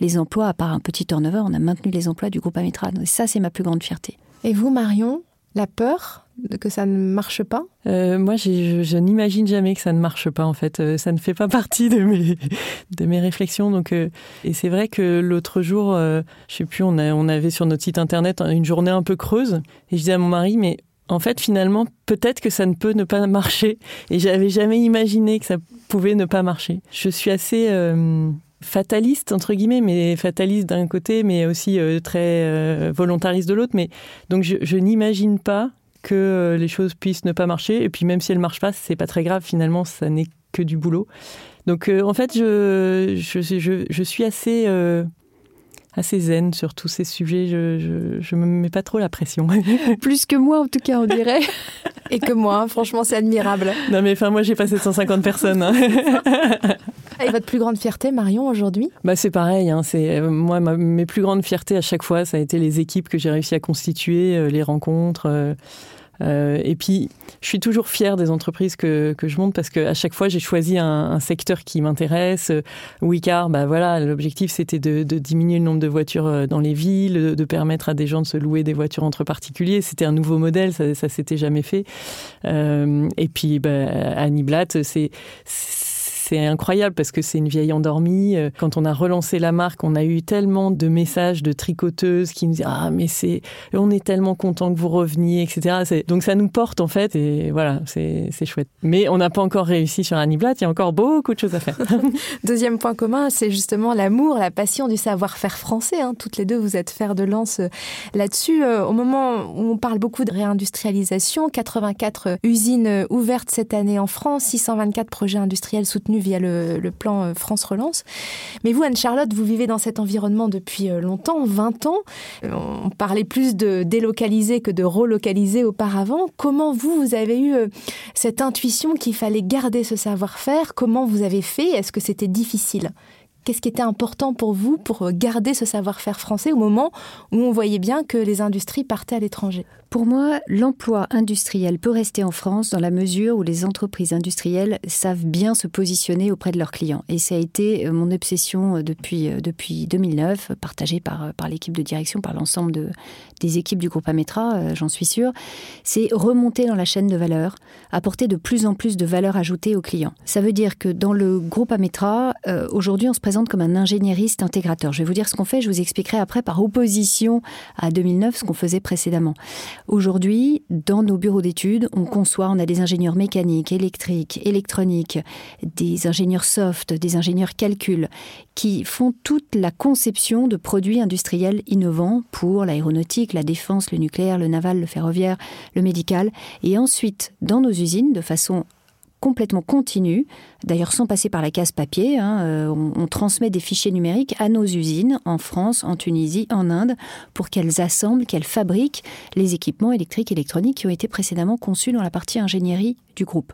les emplois, à part un petit turnover, on a maintenu les emplois du groupe Ametra. Et ça, c'est ma plus grande fierté. Et vous, Marion, la peur de que ça ne marche pas? Euh, Moi, je, n'imagine jamais que ça ne marche pas. En fait, euh, ça ne fait pas partie de mes de mes réflexions. Donc, euh, et c'est vrai que l'autre jour, je sais plus, on, a, on avait sur notre site internet une journée un peu creuse, et je disais à mon mari, mais en fait, finalement, peut-être que ça ne peut ne pas marcher. Et j'avais jamais imaginé que ça pouvait ne pas marcher. Je suis assez fataliste entre guillemets, mais fataliste d'un côté, mais aussi euh, très euh, volontariste de l'autre. Mais donc je, n'imagine pas que euh, les choses puissent ne pas marcher. Et puis même si elles marchent pas, c'est pas très grave. Finalement, ça n'est que du boulot. Donc en fait, je, je, je, suis assez assez zen sur tous ces sujets. Je, je, me mets pas trop la pression. Plus que moi, en tout cas, on dirait. Et que moi, franchement, c'est admirable. Non, mais enfin, moi, j'ai pas 750 personnes. Hein. Et votre plus grande fierté, Marion, aujourd'hui? Bah, C'est pareil. Hein, c'est, euh, moi, mes plus grandes fiertés à chaque fois, ça a été les équipes que j'ai réussi à constituer, euh, les rencontres. Euh, et puis, je suis toujours fière des entreprises que, que je monte parce qu'à chaque fois, j'ai choisi un, secteur qui m'intéresse. Wicar, bah voilà, l'objectif c'était de, diminuer le nombre de voitures dans les villes, de permettre à des gens de se louer des voitures entre particuliers. C'était un nouveau modèle, ça, ça s'était jamais fait. Et puis, bah, Annie Blatt, c'est c'est incroyable parce que c'est une vieille endormie. Euh, quand on a relancé la marque, on a eu tellement de messages de tricoteuses qui nous disent ah mais c'est on est tellement content que vous reveniez etc. Donc ça nous porte en fait et voilà c'est chouette. Mais on n'a pas encore réussi sur Annie Blatt. Il y a encore beaucoup de choses à faire. Deuxième point commun, c'est justement l'amour, la passion du savoir-faire français. Hein. Toutes les deux, vous êtes fer de lance euh, là-dessus. Euh, au moment où on parle beaucoup de réindustrialisation, 84 usines ouvertes cette année en France, 624 projets industriels soutenus via le, plan euh, France Relance. Mais vous, Anne-Charlotte, vous vivez dans cet environnement depuis euh, longtemps, 20 ans. On parlait plus de délocaliser que de relocaliser auparavant. Comment vous, vous avez eu euh, cette intuition qu'il fallait garder ce savoir-faire? Comment vous avez fait? Est-ce que c'était difficile? Qu'est-ce qui était important pour vous pour garder ce savoir-faire français au moment où on voyait bien que les industries partaient à l'étranger? Pour moi, l'emploi industriel peut rester en France dans la mesure où les entreprises industrielles savent bien se positionner auprès de leurs clients. Et ça a été euh, mon obsession euh, depuis, euh, depuis 2009, partagée par, par l'équipe de direction, par l'ensemble de, des équipes du groupe Ametra, j'en suis sûre. C'est remonter dans la chaîne de valeur, apporter de plus en plus de valeur ajoutée aux clients. Ça veut dire que dans le groupe Ametra, aujourd'hui, on se présente comme un ingénieriste intégrateur. Je vais vous dire ce qu'on fait, je vous expliquerai après par opposition à 2009 ce qu'on faisait précédemment. Aujourd'hui, dans nos bureaux d'études, on conçoit, on a des ingénieurs mécaniques, électriques, électroniques, des ingénieurs soft, des ingénieurs calcul, qui font toute la conception de produits industriels innovants pour l'aéronautique, la défense, le nucléaire, le naval, le ferroviaire, le médical. Et ensuite, dans nos usines, de façon complètement continue, d'ailleurs sans passer par la case papier. Hein, euh, on, transmet des fichiers numériques à nos usines en France, en Tunisie, en Inde, pour qu'elles assemblent, qu'elles fabriquent les équipements électriques et électroniques qui ont été précédemment conçus dans la partie ingénierie du groupe.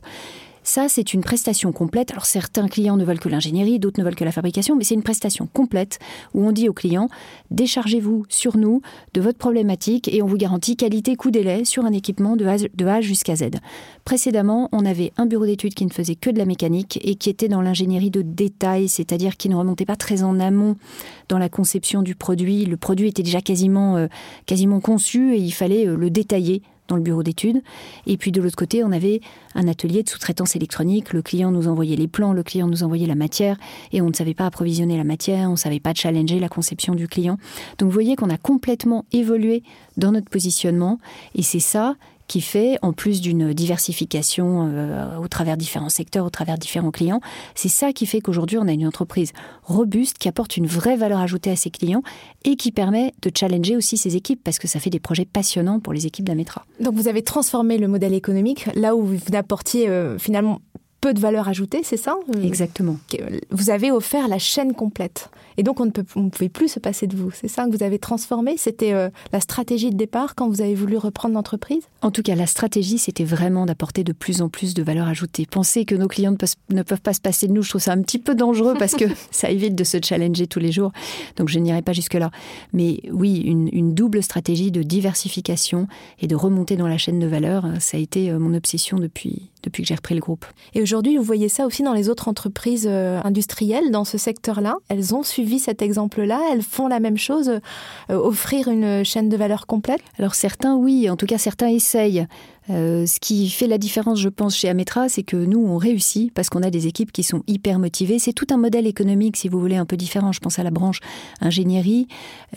Ça, c'est une prestation complète. Alors certains clients ne veulent que l'ingénierie, d'autres ne veulent que la fabrication, mais c'est une prestation complète où on dit aux clients, déchargez-vous sur nous de votre problématique et on vous garantit qualité, coût, délai sur un équipement de A, de a jusqu'à Z. Précédemment, on avait un bureau d'études qui ne faisait que de la mécanique et qui était dans l'ingénierie de détail, c'est-à-dire qui ne remontait pas très en amont dans la conception du produit. Le produit était déjà quasiment, euh, quasiment conçu et il fallait euh, le détailler dans le bureau d'études. Et puis de l'autre côté, on avait un atelier de sous-traitance électronique. Le client nous envoyait les plans, le client nous envoyait la matière, et on ne savait pas approvisionner la matière, on ne savait pas challenger la conception du client. Donc vous voyez qu'on a complètement évolué dans notre positionnement, et c'est ça qui fait, en plus d'une diversification euh, au travers différents secteurs, au travers différents clients, c'est ça qui fait qu'aujourd'hui on a une entreprise robuste qui apporte une vraie valeur ajoutée à ses clients et qui permet de challenger aussi ses équipes parce que ça fait des projets passionnants pour les équipes d'Ametra. Donc vous avez transformé le modèle économique là où vous apportiez euh, finalement peu de valeur ajoutée, c'est ça Exactement. Vous avez offert la chaîne complète. Et donc, on ne, peut, on pouvait plus se passer de vous. C'est ça que vous avez transformé? C'était euh, la stratégie de départ quand vous avez voulu reprendre l'entreprise? En tout cas, la stratégie, c'était vraiment d'apporter de plus en plus de valeur ajoutée. Penser que nos clients ne peuvent pas se passer de nous, je trouve ça un petit peu dangereux parce que ça évite de se challenger tous les jours. Donc, je n'irai pas jusque-là. Mais oui, une, une, double stratégie de diversification et de remonter dans la chaîne de valeur, ça a été euh, mon obsession depuis, depuis que j'ai repris le groupe. Et aujourd'hui, vous voyez ça aussi dans les autres entreprises euh, industrielles dans ce secteur-là. Elles ont suivi cet exemple-là Elles font la même chose, euh, offrir une chaîne de valeur complète Alors certains, oui, en tout cas certains essayent. Euh, ce qui fait la différence, je pense, chez Ametra, c'est que nous, on réussit parce qu'on a des équipes qui sont hyper motivées. C'est tout un modèle économique, si vous voulez, un peu différent. Je pense à la branche ingénierie.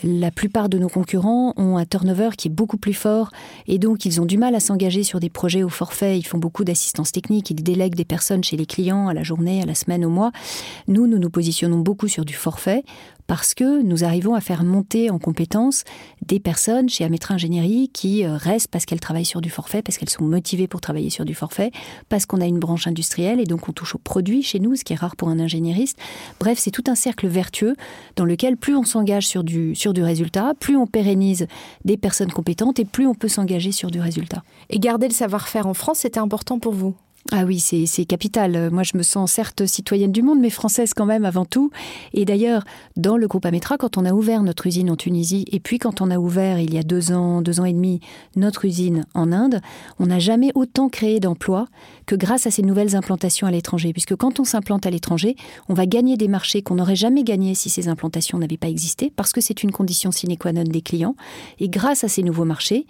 La plupart de nos concurrents ont un turnover qui est beaucoup plus fort et donc ils ont du mal à s'engager sur des projets au forfait. Ils font beaucoup d'assistance technique, ils délèguent des personnes chez les clients à la journée, à la semaine, au mois. Nous, nous nous positionnons beaucoup sur du forfait parce que nous arrivons à faire monter en compétences des personnes chez Ametra Ingénierie qui euh, restent parce qu'elles travaillent sur du forfait, parce qu'elles sont motivées pour travailler sur du forfait, parce qu'on a une branche industrielle et donc on touche aux produits chez nous, ce qui est rare pour un ingénieriste. Bref, c'est tout un cercle vertueux dans lequel plus on s'engage sur du, sur du résultat, plus on pérennise des personnes compétentes et plus on peut s'engager sur du résultat. Et garder le savoir-faire en France, c'était important pour vous? Ah oui, c'est capital. Moi, je me sens certes citoyenne du monde, mais française quand même avant tout. Et d'ailleurs, dans le groupe Ametra, quand on a ouvert notre usine en Tunisie, et puis quand on a ouvert il y a deux ans, deux ans et demi, notre usine en Inde, on n'a jamais autant créé d'emplois que grâce à ces nouvelles implantations à l'étranger. Puisque quand on s'implante à l'étranger, on va gagner des marchés qu'on n'aurait jamais gagnés si ces implantations n'avaient pas existé, parce que c'est une condition sine qua non des clients. Et grâce à ces nouveaux marchés,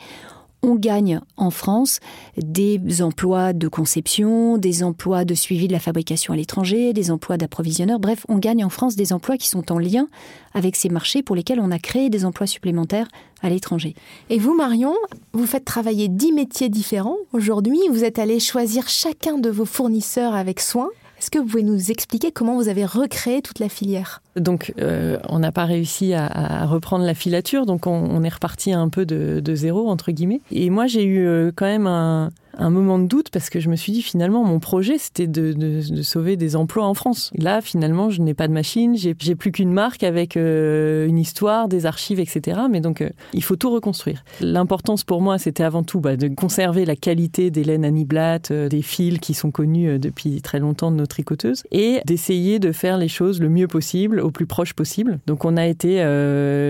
on gagne en France des emplois de conception, des emplois de suivi de la fabrication à l'étranger, des emplois d'approvisionneur. Bref, on gagne en France des emplois qui sont en lien avec ces marchés pour lesquels on a créé des emplois supplémentaires à l'étranger. Et vous, Marion, vous faites travailler dix métiers différents. Aujourd'hui, vous êtes allé choisir chacun de vos fournisseurs avec soin. Est-ce que vous pouvez nous expliquer comment vous avez recréé toute la filière? Donc, euh, on n'a pas réussi à, reprendre la filature, donc on, est reparti un peu de, zéro, entre guillemets. Et moi, j'ai eu euh, quand même un, un moment de doute parce que je me suis dit finalement mon projet c'était de, sauver des emplois en France. Là finalement je n'ai pas de machine, j'ai plus qu'une marque avec euh, une histoire, des archives, etc. Mais donc euh, il faut tout reconstruire. L'importance pour moi c'était avant tout bah, de conserver la qualité des laines Annie Blatt, euh, des fils qui sont connus depuis très longtemps de nos tricoteuses et d'essayer de faire les choses le mieux possible, au plus proche possible. Donc on a été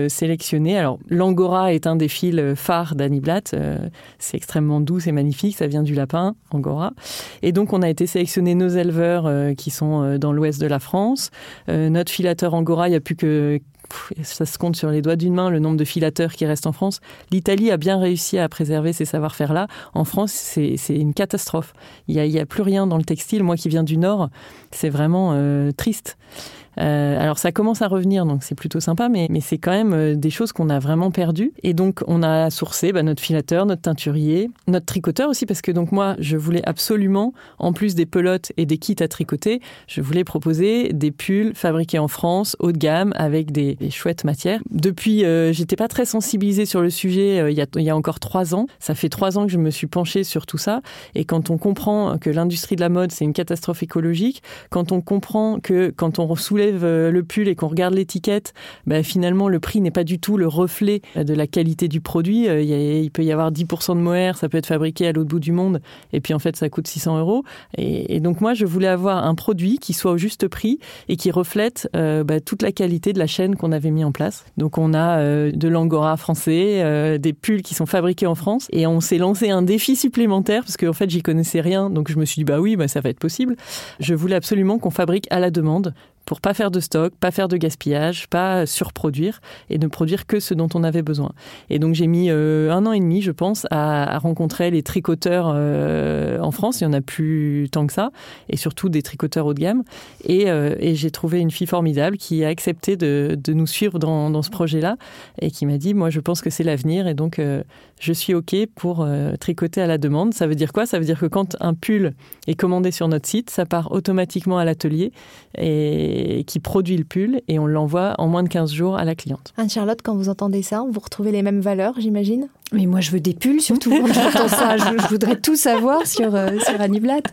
sélectionné. Alors l'angora est un des fils phares d'Annie Blatt. c'est extrêmement doux, c'est magnifique, du lapin, Angora. Et donc, on a été sélectionner nos éleveurs euh, qui sont euh, dans l'ouest de la France. Euh, notre filateur Angora, il n'y a plus que ça se compte sur les doigts d'une main le nombre de filateurs qui restent en France. L'Italie a bien réussi à préserver ces savoir-faire-là. En France, c'est une catastrophe. Il n'y a, a, plus rien dans le textile. Moi qui viens du Nord, c'est vraiment triste. Euh, alors ça commence à revenir, donc c'est plutôt sympa, mais, c'est quand même euh, des choses qu'on a vraiment perdues. Et donc on a sourcé bah, notre filateur, notre teinturier, notre tricoteur aussi, parce que donc moi je voulais absolument, en plus des pelotes et des kits à tricoter, je voulais proposer des pulls fabriqués en France, haut de gamme, avec des, chouettes matières. Depuis, euh, j'étais pas très sensibilisée sur le sujet il, y a, il y a encore trois ans. Ça fait trois ans que je me suis penchée sur tout ça. Et quand on comprend que l'industrie de la mode c'est une catastrophe écologique, quand on comprend que quand on soulève euh, le pull et qu'on regarde l'étiquette, bah, finalement le prix n'est pas du tout le reflet de la qualité du produit. Euh, il, peut y avoir 10% de mohair, ça peut être fabriqué à l'autre bout du monde, et puis en fait ça coûte 600 euros. Et, donc moi je voulais avoir un produit qui soit au juste prix et qui reflète euh, bah, toute la qualité de la chaîne qu'on avait mis en place. Donc on a de l'angora français, des pulls qui sont fabriqués en France, et on s'est lancé un défi supplémentaire parce qu'en fait j'y connaissais rien, donc je me suis dit bah oui, bah, ça va être possible. Je voulais absolument qu'on fabrique à la demande pour pas faire de stock, pas faire de gaspillage, pas surproduire et ne produire que ce dont on avait besoin. Et donc j'ai mis euh, un an et demi, je pense, à, rencontrer les tricoteurs euh, en France. Il y en a plus tant que ça, et surtout des tricoteurs haut de gamme. Et, euh, j'ai trouvé une fille formidable qui a accepté de, de nous suivre dans, dans ce projet-là et qui m'a dit, moi je pense que c'est l'avenir et donc je suis OK pour tricoter à la demande. Ça veut dire quoi? Ça veut dire que quand un pull est commandé sur notre site, ça part automatiquement à l'atelier et qui produit le pull et on l'envoie en moins de 15 jours à la cliente. Anne-Charlotte, quand vous entendez ça, vous retrouvez les mêmes valeurs, j'imagine? Mais moi, je veux des pulls, surtout quand j'entends ça. Je, voudrais tout savoir sur, euh, sur Annie Blatt.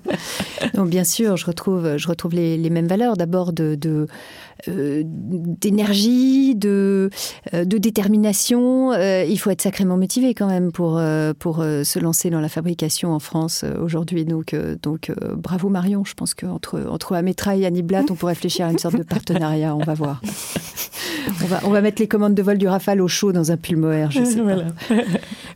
Donc, bien sûr, je retrouve, je retrouve les, les mêmes valeurs. D'abord, de, de euh, d'énergie, de, euh, de détermination. Euh, il faut être sacrément motivé quand même pour, pour se lancer dans la fabrication en France aujourd'hui. Donc, donc bravo Marion. Je pense qu'entre entre Ametra et Annie Blatt, on pourrait réfléchir à une sorte de partenariat. On va voir. On va, on va mettre les commandes de vol du Rafale au chaud dans un pull mohair, je sais pas.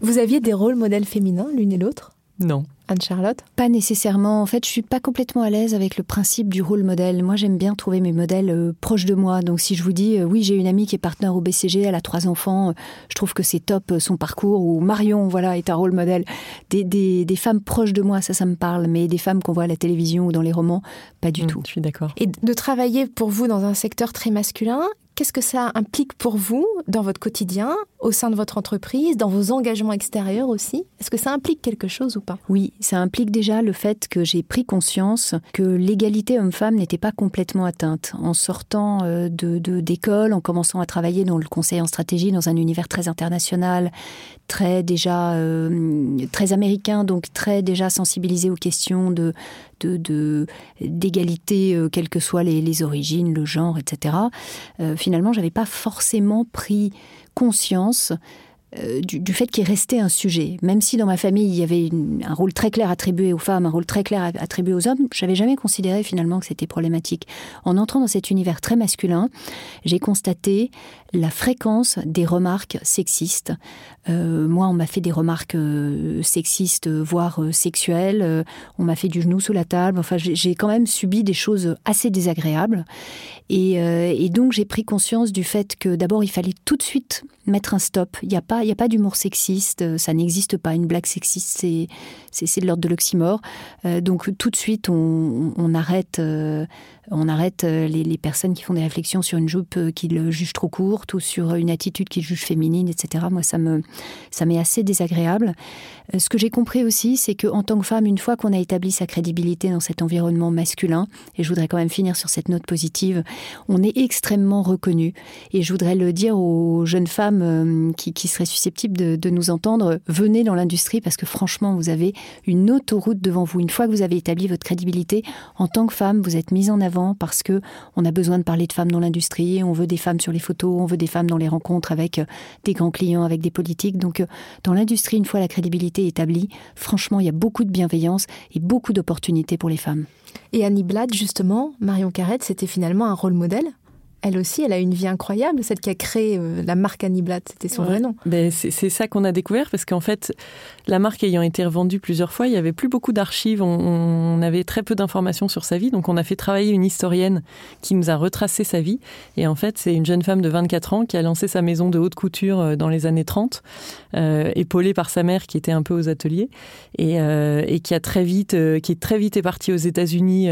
Vous aviez des rôles modèles féminins l'une et l'autre? Non. Anne-Charlotte Pas nécessairement. En fait, je suis pas complètement à l'aise avec le principe du rôle modèle. Moi, j'aime bien trouver mes modèles euh, proches de moi. Donc, si je vous dis, euh, oui, j'ai une amie qui est partenaire au BCG, elle a trois enfants, euh, je trouve que c'est top son parcours, ou Marion, voilà, est un rôle modèle. Des, des, des, femmes proches de moi, ça, ça me parle, mais des femmes qu'on voit à la télévision ou dans les romans, pas du mmh, tout. Je suis d'accord. Et de travailler pour vous dans un secteur très masculin, Qu'est-ce que ça implique pour vous dans votre quotidien, au sein de votre entreprise, dans vos engagements extérieurs aussi? Est-ce que ça implique quelque chose ou pas? Oui, ça implique déjà le fait que j'ai pris conscience que l'égalité homme-femme n'était pas complètement atteinte. En sortant euh, de d'école, en commençant à travailler dans le conseil en stratégie, dans un univers très international, très déjà euh, très américain, donc très déjà sensibilisé aux questions d'égalité, de, quelles que soient les, les, origines, le genre, etc. Euh, finalement, j'avais pas forcément pris conscience euh, du, fait qu'il restait un sujet. Même si dans ma famille, il y avait un rôle très clair attribué aux femmes, un rôle très clair attribué aux hommes, j'avais jamais considéré finalement que c'était problématique. En entrant dans cet univers très masculin, j'ai constaté la fréquence des remarques sexistes. Euh, moi, on m'a fait des remarques euh, sexistes, voire sexuelles. on m'a fait du genou sous la table. Enfin, j'ai quand même subi des choses assez désagréables. Et, et donc, j'ai pris conscience du fait que d'abord, il fallait tout de suite mettre un stop. Il n'y a pas il n'y a pas d'humour sexiste, euh, ça n'existe pas. Une blague sexiste, c'est, de l'ordre de l'oxymore. Euh, donc tout de suite, on, arrête, euh, on arrête les, personnes qui font des réflexions sur une jupe qu'ils jugent trop courte ou sur une attitude qu'ils jugent féminine, etc. Moi, ça, me, ça m'est assez désagréable. ce que j'ai compris aussi, c'est qu'en tant que femme, une fois qu'on a établi sa crédibilité dans cet environnement masculin, et je voudrais quand même finir sur cette note positive, on est extrêmement reconnu. Et je voudrais le dire aux jeunes femmes qui, qui seraient susceptible de, nous entendre, venez dans l'industrie parce que franchement, vous avez une autoroute devant vous. Une fois que vous avez établi votre crédibilité en tant que femme, vous êtes mise en avant parce que on a besoin de parler de femmes dans l'industrie. On veut des femmes sur les photos, on veut des femmes dans les rencontres avec euh, des grands clients, avec des politiques. Donc, euh, dans l'industrie, une fois la crédibilité établie, franchement, il y a beaucoup de bienveillance et beaucoup d'opportunités pour les femmes. Et Annie Blatt, justement, Marion Carrette, c'était finalement un rôle modèle elle aussi, elle a une vie incroyable, celle qui a créé euh, la marque Annie Blatt, c'était son vrai nom. Ben, c'est ça qu'on a découvert parce qu'en fait, la marque ayant été revendue plusieurs fois, il y avait plus beaucoup d'archives, on, on, avait très peu d'informations sur sa vie, donc on a fait travailler une historienne qui nous a retracé sa vie. Et en fait, c'est une jeune femme de 24 ans qui a lancé sa maison de haute couture euh, dans les années 30, euh, épaulée par sa mère qui était un peu aux ateliers et, euh, et qui a très vite, euh, qui est très vite est partie aux États-Unis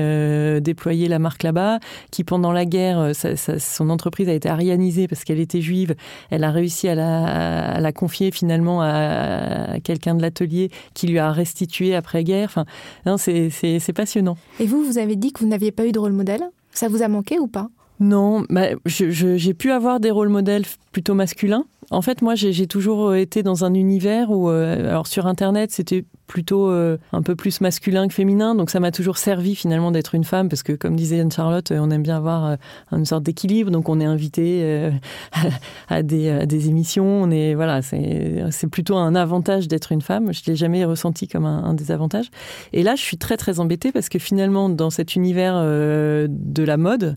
déployer la marque là-bas, qui pendant la guerre, ça, ça, son entreprise a été arianisée parce qu'elle était juive. Elle a réussi à la, à la confier finalement à, quelqu'un de l'atelier qui lui a restitué après-guerre. Enfin, c'est passionnant. Et vous, vous avez dit que vous n'aviez pas eu de rôle modèle Ça vous a manqué ou pas? Non, bah, j'ai pu avoir des rôles modèles plutôt masculins. En fait, moi, j'ai toujours été dans un univers où, euh, alors sur Internet, c'était plutôt euh, un peu plus masculin que féminin. Donc ça m'a toujours servi finalement d'être une femme parce que comme disait Anne-Charlotte, on aime bien avoir euh, une sorte d'équilibre. Donc on est invité euh, à, des, à des émissions. On est voilà, c'est plutôt un avantage d'être une femme. Je l'ai jamais ressenti comme un, un désavantage. Et là, je suis très très embêtée parce que finalement dans cet univers euh, de la mode,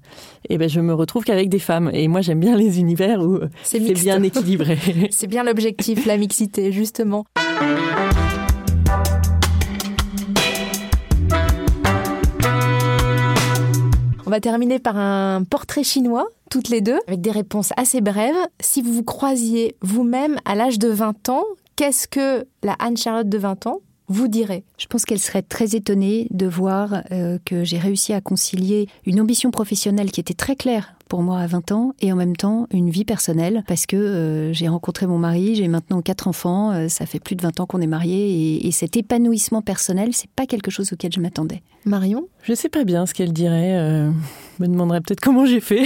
eh ben je me retrouve qu'avec des femmes. Et moi j'aime bien les univers où c'est bien équilibré. c'est bien l'objectif, la mixité justement. On va terminer par un portrait chinois, toutes les deux, avec des réponses assez brèves. Si vous vous croisiez vous-même à l'âge de 20 ans, qu'est-ce que la Anne-Charlotte de 20 ans vous direz Je pense qu'elle serait très étonnée de voir euh, que j'ai réussi à concilier une ambition professionnelle qui était très claire pour moi à 20 ans et en même temps une vie personnelle parce que euh, j'ai rencontré mon mari, j'ai maintenant quatre enfants, euh, ça fait plus de 20 ans qu'on est mariés et, et, cet épanouissement personnel, c'est pas quelque chose auquel je m'attendais. Marion? Je sais pas bien ce qu'elle dirait. Me demanderait peut-être comment j'ai fait.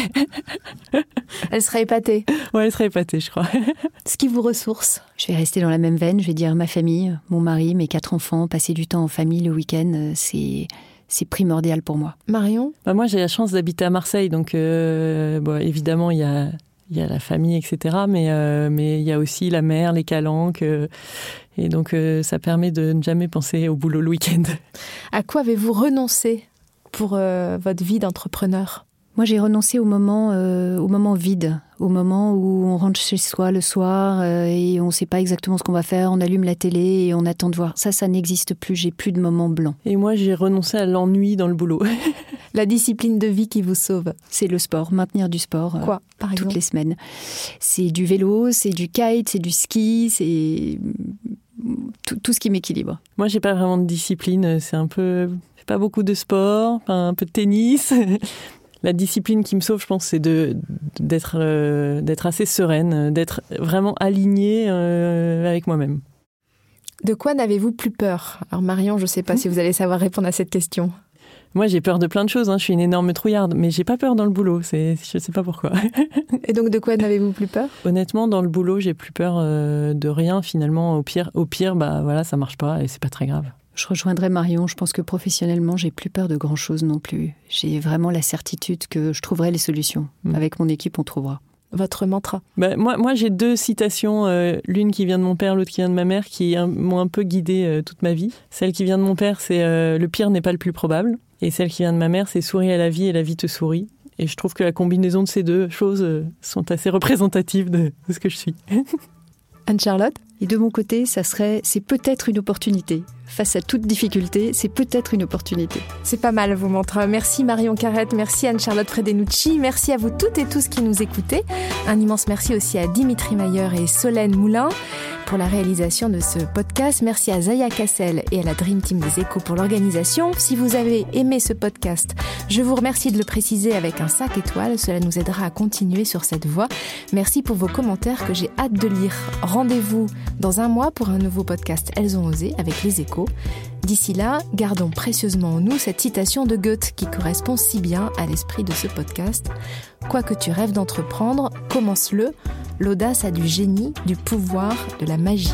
elle serait épatée. Ouais, elle serait épatée, je crois. ce qui vous ressource Je vais rester dans la même veine, je vais dire ma famille, mon mari, mes quatre enfants, passer du temps en famille le week-end, euh, c'est c'est primordial pour moi. Marion? Bah Moi, j'ai la chance d'habiter à Marseille, donc euh, bon, évidemment, il y a, y a la famille, etc. Mais euh, mais il y a aussi la mer, les calanques, euh, et donc euh, ça permet de ne jamais penser au boulot le week-end. À quoi avez-vous renoncé? Pour euh, votre vie d'entrepreneur? Moi, j'ai renoncé au moment, euh, au moment vide, au moment où on rentre chez soi le soir euh, et on ne sait pas exactement ce qu'on va faire, on allume la télé et on attend de voir. Ça, ça n'existe plus, j'ai plus de moments blancs. Et moi, j'ai renoncé à l'ennui dans le boulot. la discipline de vie qui vous sauve C'est le sport, maintenir du sport. Quoi, par Toutes les semaines. C'est du vélo, c'est du kite, c'est du ski, c'est tout, tout, ce qui m'équilibre. Moi, j'ai pas vraiment de discipline, c'est un peu pas beaucoup de sport, un peu de tennis, la discipline qui me sauve, je pense, c'est de d'être euh, d'être assez sereine, d'être vraiment alignée euh, avec moi-même. De quoi n'avez-vous plus peur? Alors Marion, je ne sais pas si vous allez savoir répondre à cette question. Moi, j'ai peur de plein de choses. Hein. Je suis une énorme trouillarde, mais j'ai pas peur dans le boulot. C'est, je sais pas pourquoi. Et donc, de quoi n'avez-vous plus peur? Honnêtement, dans le boulot, j'ai plus peur euh, de rien. Finalement, au pire, au pire, bah voilà, ça marche pas et c'est pas très grave. Je rejoindrai Marion, je pense que professionnellement, j'ai plus peur de grand chose non plus. J'ai vraiment la certitude que je trouverai les solutions. Mmh. Avec mon équipe, on trouvera. Votre mantra bah, Moi, moi j'ai deux citations, euh, l'une qui vient de mon père, l'autre qui vient de ma mère, qui m'ont un peu guidée euh, toute ma vie. Celle qui vient de mon père, c'est euh, le pire n'est pas le plus probable. Et celle qui vient de ma mère, c'est souris à la vie et la vie te sourit. Et je trouve que la combinaison de ces deux choses euh, sont assez représentatives de, de ce que je suis. Anne-Charlotte? Et de mon côté, ça serait, c'est peut-être une opportunité. Face à toute difficulté, c'est peut-être une opportunité. C'est pas mal vos montres. Merci Marion Carrette, merci Anne-Charlotte Fredenucci, merci à vous toutes et tous qui nous écoutez. Un immense merci aussi à Dimitri Mayer et Solène Moulin pour la réalisation de ce podcast. Merci à Zaya Cassel et à la Dream Team des Échos pour l'organisation. Si vous avez aimé ce podcast, je vous remercie de le préciser avec un 5 étoiles. Cela nous aidera à continuer sur cette voie. Merci pour vos commentaires que j'ai hâte de lire. Rendez-vous dans un mois pour un nouveau podcast Elles ont osé avec les Échos. D'ici là, gardons précieusement en nous cette citation de Goethe qui correspond si bien à l'esprit de ce podcast. Quoi que tu rêves d'entreprendre, commence-le. L'audace a du génie, du pouvoir, de la magie.